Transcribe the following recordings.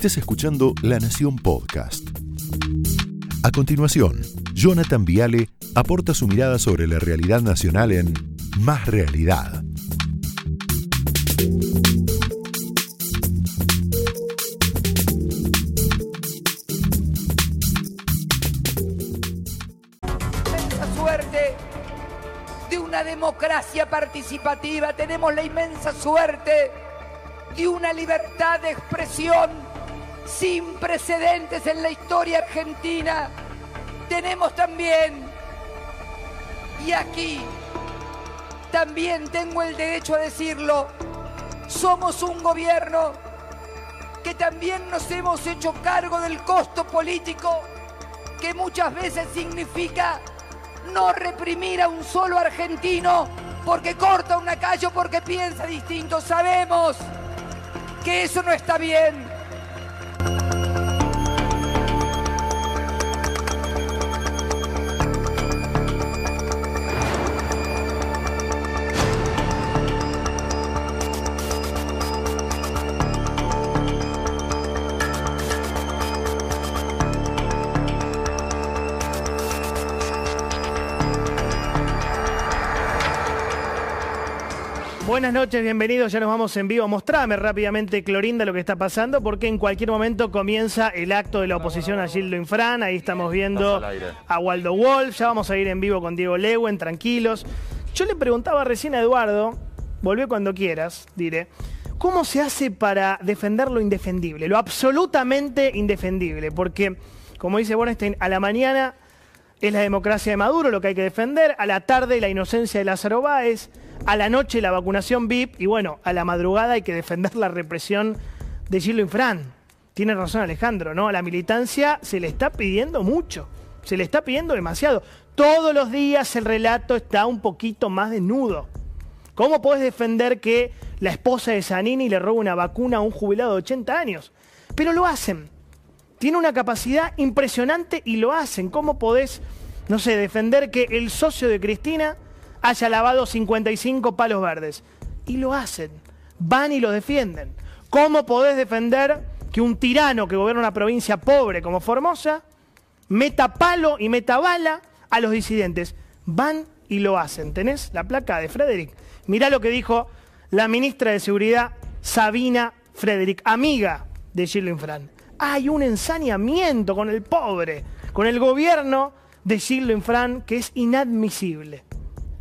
estés escuchando La Nación Podcast. A continuación, Jonathan Viale aporta su mirada sobre la realidad nacional en Más Realidad. inmensa suerte de una democracia participativa, tenemos la inmensa suerte de una libertad de expresión sin precedentes en la historia argentina. Tenemos también, y aquí también tengo el derecho a decirlo, somos un gobierno que también nos hemos hecho cargo del costo político que muchas veces significa no reprimir a un solo argentino porque corta una calle o porque piensa distinto. Sabemos que eso no está bien. Buenas noches, bienvenidos. Ya nos vamos en vivo. Mostrame rápidamente, Clorinda, lo que está pasando, porque en cualquier momento comienza el acto de la oposición a Gildo Infran. Ahí estamos viendo a Waldo Wolf. Ya vamos a ir en vivo con Diego Lewen, tranquilos. Yo le preguntaba recién a Eduardo, volvé cuando quieras, diré, ¿cómo se hace para defender lo indefendible? Lo absolutamente indefendible. Porque, como dice Bornstein, a la mañana es la democracia de Maduro lo que hay que defender, a la tarde la inocencia de Lázaro Báez, a la noche la vacunación VIP y bueno, a la madrugada hay que defender la represión de Gildo Infran. Tiene razón Alejandro, ¿no? A la militancia se le está pidiendo mucho, se le está pidiendo demasiado. Todos los días el relato está un poquito más desnudo. ¿Cómo podés defender que la esposa de Zanini le roba una vacuna a un jubilado de 80 años? Pero lo hacen. Tiene una capacidad impresionante y lo hacen. ¿Cómo podés, no sé, defender que el socio de Cristina haya lavado 55 palos verdes? Y lo hacen. Van y lo defienden. ¿Cómo podés defender que un tirano que gobierna una provincia pobre como Formosa meta palo y meta bala a los disidentes? Van y lo hacen. ¿Tenés la placa de Frederick? Mirá lo que dijo la ministra de Seguridad, Sabina Frederick, amiga de Gildo Infran hay un ensañamiento con el pobre, con el gobierno de Gildo Infran que es inadmisible.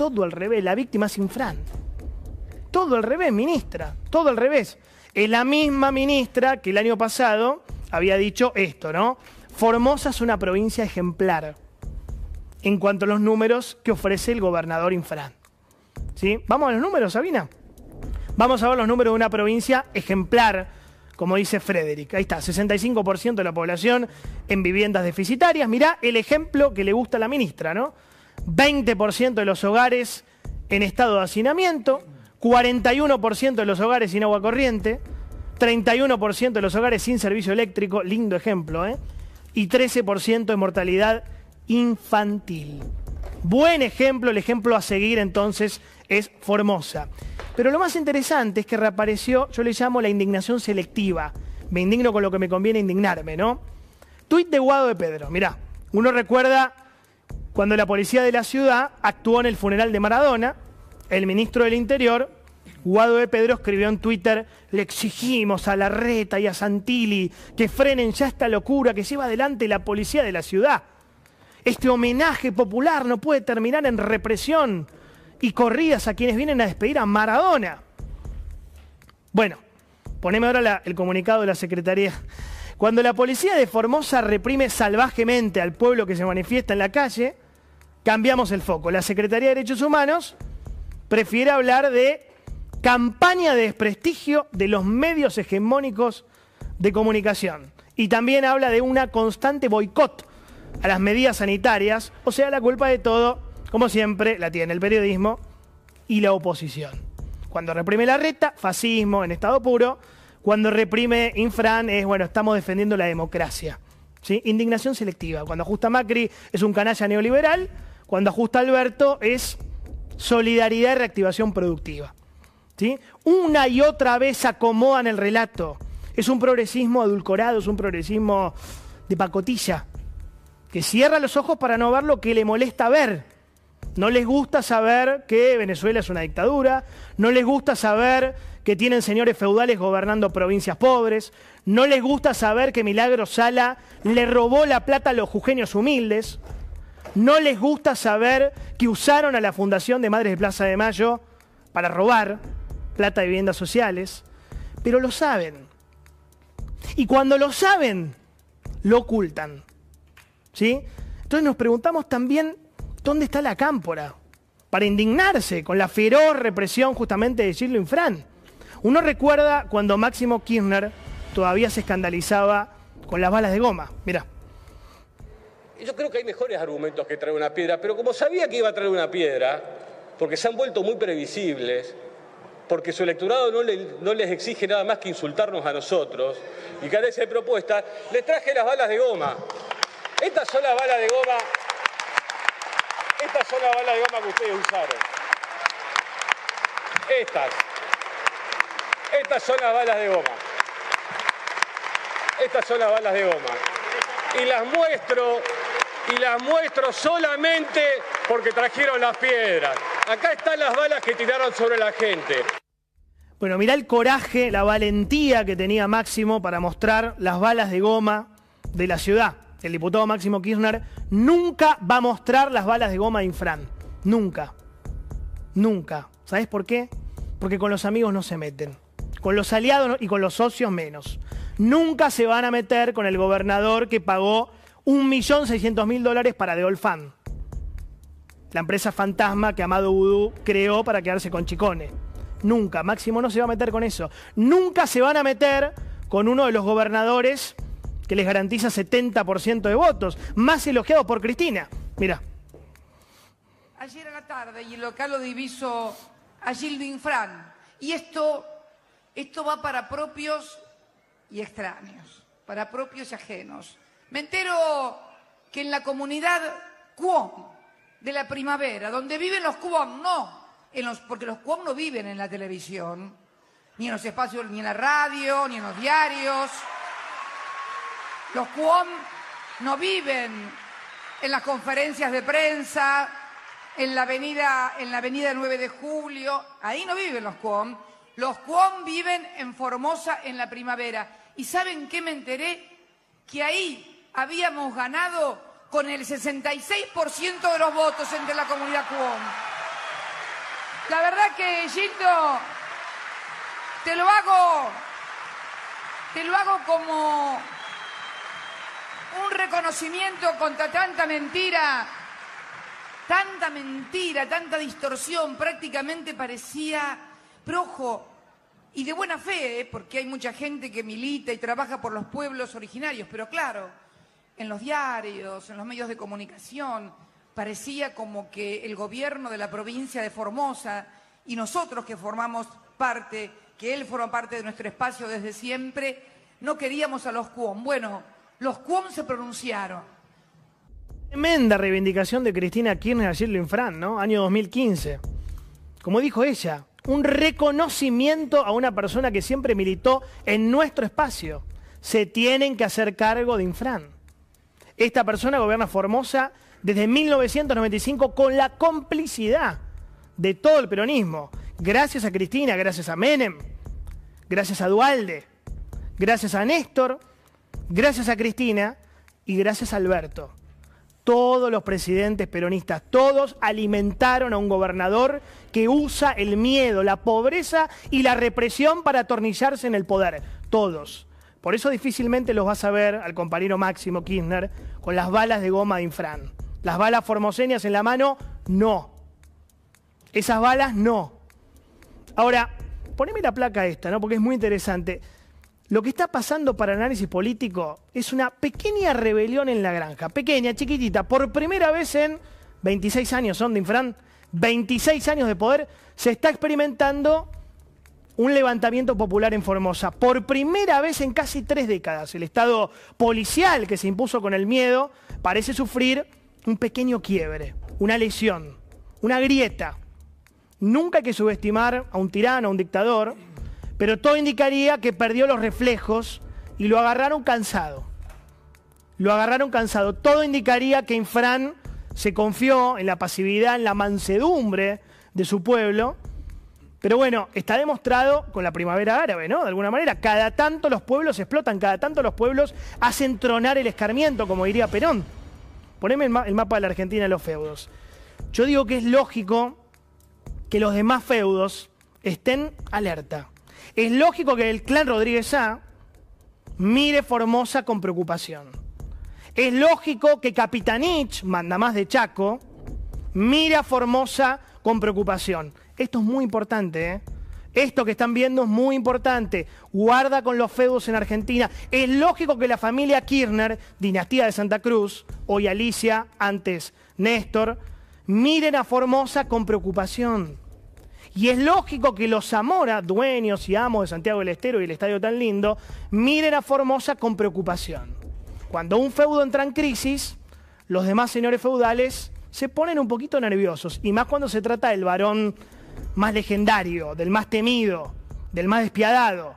Todo al revés, la víctima es Infran. Todo al revés, ministra, todo al revés. Es la misma ministra que el año pasado había dicho esto, ¿no? Formosa es una provincia ejemplar en cuanto a los números que ofrece el gobernador Infran. ¿Sí? Vamos a los números, Sabina. Vamos a ver los números de una provincia ejemplar como dice Frederick. Ahí está, 65% de la población en viviendas deficitarias. Mirá el ejemplo que le gusta a la ministra, ¿no? 20% de los hogares en estado de hacinamiento, 41% de los hogares sin agua corriente, 31% de los hogares sin servicio eléctrico, lindo ejemplo, ¿eh? Y 13% de mortalidad infantil. Buen ejemplo, el ejemplo a seguir entonces es Formosa. Pero lo más interesante es que reapareció, yo le llamo la indignación selectiva. Me indigno con lo que me conviene indignarme, ¿no? Tuit de Guado de Pedro, mirá, uno recuerda cuando la policía de la ciudad actuó en el funeral de Maradona, el ministro del Interior, Guado de Pedro escribió en Twitter, le exigimos a Larreta y a Santilli que frenen ya esta locura que lleva adelante la policía de la ciudad. Este homenaje popular no puede terminar en represión y corridas a quienes vienen a despedir a Maradona. Bueno, poneme ahora la- el comunicado de la Secretaría. Cuando la policía de Formosa reprime salvajemente al pueblo que se manifiesta en la calle, cambiamos el foco. La Secretaría de Derechos Humanos prefiere hablar de campaña de desprestigio de los medios hegemónicos de comunicación. Y también habla de una constante boicot a las medidas sanitarias, o sea, la culpa de todo, como siempre, la tiene el periodismo y la oposición. Cuando reprime la reta, fascismo en estado puro. Cuando reprime Infran es, bueno, estamos defendiendo la democracia. ¿sí? Indignación selectiva. Cuando ajusta Macri es un canalla neoliberal. Cuando ajusta Alberto es solidaridad y reactivación productiva. ¿sí? Una y otra vez acomodan el relato. Es un progresismo adulcorado, es un progresismo de pacotilla, que cierra los ojos para no ver lo que le molesta ver. No les gusta saber que Venezuela es una dictadura, no les gusta saber que tienen señores feudales gobernando provincias pobres, no les gusta saber que Milagro Sala le robó la plata a los jujeños humildes, no les gusta saber que usaron a la Fundación de Madres de Plaza de Mayo para robar plata de viviendas sociales, pero lo saben. Y cuando lo saben, lo ocultan. ¿Sí? Entonces nos preguntamos también dónde está la cámpora para indignarse con la feroz represión justamente de Gildo Infran. Uno recuerda cuando Máximo Kirchner todavía se escandalizaba con las balas de goma. Mira. Yo creo que hay mejores argumentos que traer una piedra, pero como sabía que iba a traer una piedra, porque se han vuelto muy previsibles, porque su electorado no, les exige nada más que insultarnos a nosotros y carece de propuesta, les traje las balas de goma. Estas son las balas de goma. Estas son las balas de goma que ustedes usaron. Estas. Estas son las balas de goma. Estas son las balas de goma. Y las muestro, y las muestro solamente porque trajeron las piedras. Acá están las balas que tiraron sobre la gente. Bueno, mirá el coraje, la valentía que tenía Máximo para mostrar las balas de goma de la ciudad. El diputado Máximo Kirchner nunca va a mostrar las balas de goma de Infran. Nunca. Nunca. ¿Sabes por qué? Porque con los amigos no se meten. Con los aliados y con los socios menos. Nunca se van a meter con el gobernador que pagó 1.600.000 dólares para Deolfan. La empresa fantasma que Amado Vudú creó para quedarse con Chicone. Nunca. Máximo no se va a meter con eso. Nunca se van a meter con uno de los gobernadores que les garantiza 70% de votos, más elogiado por Cristina. Mira. Ayer a la tarde y el local lo diviso a Gildo Infran. Y esto, esto va para propios y extraños, para propios y ajenos. Me entero que en la comunidad Cuom de la primavera, donde viven los Cuom, no, en los, porque los Cuom no viven en la televisión, ni en los espacios, ni en la radio, ni en los diarios. Los Cuom no viven en las conferencias de prensa, en la avenida, en la avenida 9 de Julio, ahí no viven los Cuom. Los Cuom viven en Formosa en la primavera. ¿Y saben qué me enteré? Que ahí habíamos ganado con el 66% de los votos entre la comunidad Cuom. La verdad que, Gildo, te lo hago, te lo hago como un reconocimiento contra tanta mentira, tanta mentira, tanta distorsión, prácticamente parecía, pero ojo, y de buena fe, ¿eh? porque hay mucha gente que milita y trabaja por los pueblos originarios, pero claro, en los diarios, en los medios de comunicación, parecía como que el gobierno de la provincia de Formosa y nosotros que formamos parte, que él forma parte de nuestro espacio desde siempre, no queríamos a los Cuom. Bueno, los Cuom se pronunciaron. Tremenda reivindicación de Cristina Kirchner ayer lo infran, ¿no? Año 2015. Como dijo ella, un reconocimiento a una persona que siempre militó en nuestro espacio. Se tienen que hacer cargo de Infran. Esta persona gobierna Formosa desde 1995 con la complicidad de todo el peronismo. Gracias a Cristina, gracias a Menem, gracias a Dualde, gracias a Néstor gracias a Cristina y gracias a Alberto. Todos los presidentes peronistas, todos alimentaron a un gobernador que usa el miedo, la pobreza y la represión para atornillarse en el poder. Todos. Por eso difícilmente los vas a ver al compañero Máximo Kirchner con las balas de goma de Infran. Las balas formoseñas en la mano, no. Esas balas, no. Ahora, poneme la placa esta, ¿no? Porque es muy interesante. Lo que está pasando para análisis político es una pequeña rebelión en la granja, pequeña, chiquitita, por primera vez en 26 años son de Infran, 26 años de poder, se está experimentando un levantamiento popular en Formosa. Por primera vez en casi tres décadas, el Estado policial que se impuso con el miedo parece sufrir un pequeño quiebre, una lesión, una grieta. Nunca hay que subestimar a un tirano, a un dictador, Pero todo indicaría que perdió los reflejos y lo agarraron cansado. Lo agarraron cansado. Todo indicaría que Infran se confió en la pasividad, en la mansedumbre de su pueblo. Pero bueno, está demostrado con la primavera árabe, ¿no? De alguna manera, cada tanto los pueblos explotan, cada tanto los pueblos hacen tronar el escarmiento, como diría Perón. Poneme el, mapa de la Argentina de los feudos. Yo digo que es lógico que los demás feudos estén alerta. Es lógico que el clan Rodríguez A mire Formosa con preocupación. Es lógico que Capitanich, manda más de Chaco, mire a Formosa con preocupación. Esto es muy importante, ¿eh? Esto que están viendo es muy importante. Guarda con los feudos en Argentina. Es lógico que la familia Kirchner, dinastía de Santa Cruz, hoy Alicia, antes Néstor, miren a Formosa con preocupación. Y es lógico que los Zamora, dueños y amos de Santiago del Estero y el estadio tan lindo, miren a Formosa con preocupación. Cuando un feudo entra en crisis, los demás señores feudales se ponen un poquito nerviosos, y más cuando se trata del varón más legendario, del más temido, del más despiadado.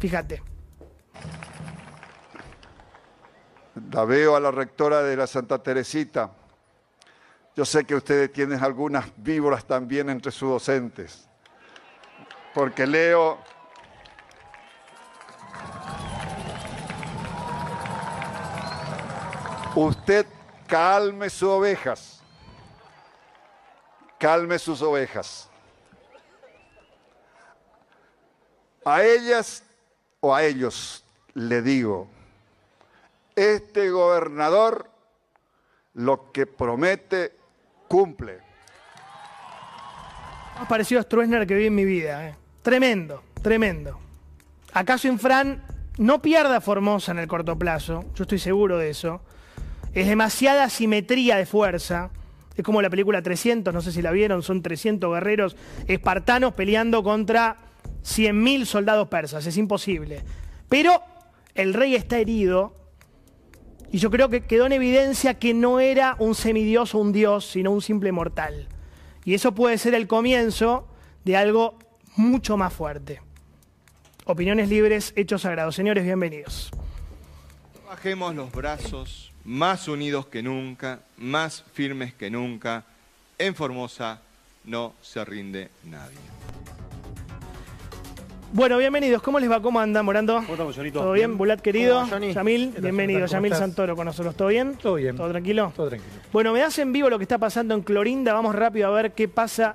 Fíjate. La veo a la rectora de la Santa Teresita. Yo sé que ustedes tienen algunas víboras también entre sus docentes, porque leo... Usted calme sus ovejas, calme sus ovejas. A ellas o a ellos le digo, este gobernador lo que promete cumple. Más parecido a Stroessner que vi en mi vida. ¿eh? Tremendo, tremendo. ¿Acaso Infran no pierda Formosa en el corto plazo? Yo estoy seguro de eso. Es demasiada simetría de fuerza. Es como la película 300, no sé si la vieron, son 300 guerreros espartanos peleando contra 100.000 soldados persas. Es imposible. Pero el rey está herido y yo creo que quedó en evidencia que no era un semidios o un dios, sino un simple mortal. Y eso puede ser el comienzo de algo mucho más fuerte. Opiniones libres, hechos sagrados. Señores, bienvenidos. Bajemos los brazos, más unidos que nunca, más firmes que nunca. En Formosa no se rinde nadie. Bueno, bienvenidos. ¿Cómo les va? ¿Cómo andan, Morando? ¿Cómo estamos, Jonito? ¿Todo bien? Bulat, querido. Yamil, ¿Qué tal, bienvenido. Yamil estás? Santoro con nosotros. ¿Todo bien? Todo bien. ¿Todo tranquilo? Todo tranquilo. Bueno, me das en vivo lo que está pasando en Clorinda. Vamos rápido a ver qué pasa.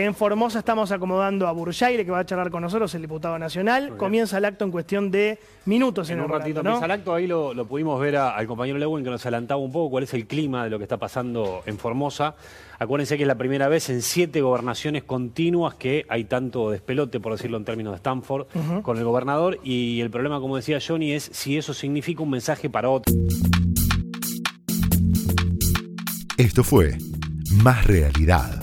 En Formosa estamos acomodando a Burjaire, que va a charlar con nosotros, el diputado nacional. Comienza el acto en cuestión de minutos en, En un el ratito ¿no? empieza el acto, ahí lo, lo pudimos ver a- al compañero Lewin que nos adelantaba un poco cuál es el clima de lo que está pasando en Formosa. Acuérdense que es la primera vez en siete gobernaciones continuas que hay tanto despelote, por decirlo en términos de Stanford, con el gobernador. Y el problema, como decía Johnny, es si eso significa un mensaje para otro. Esto fue Más Realidad,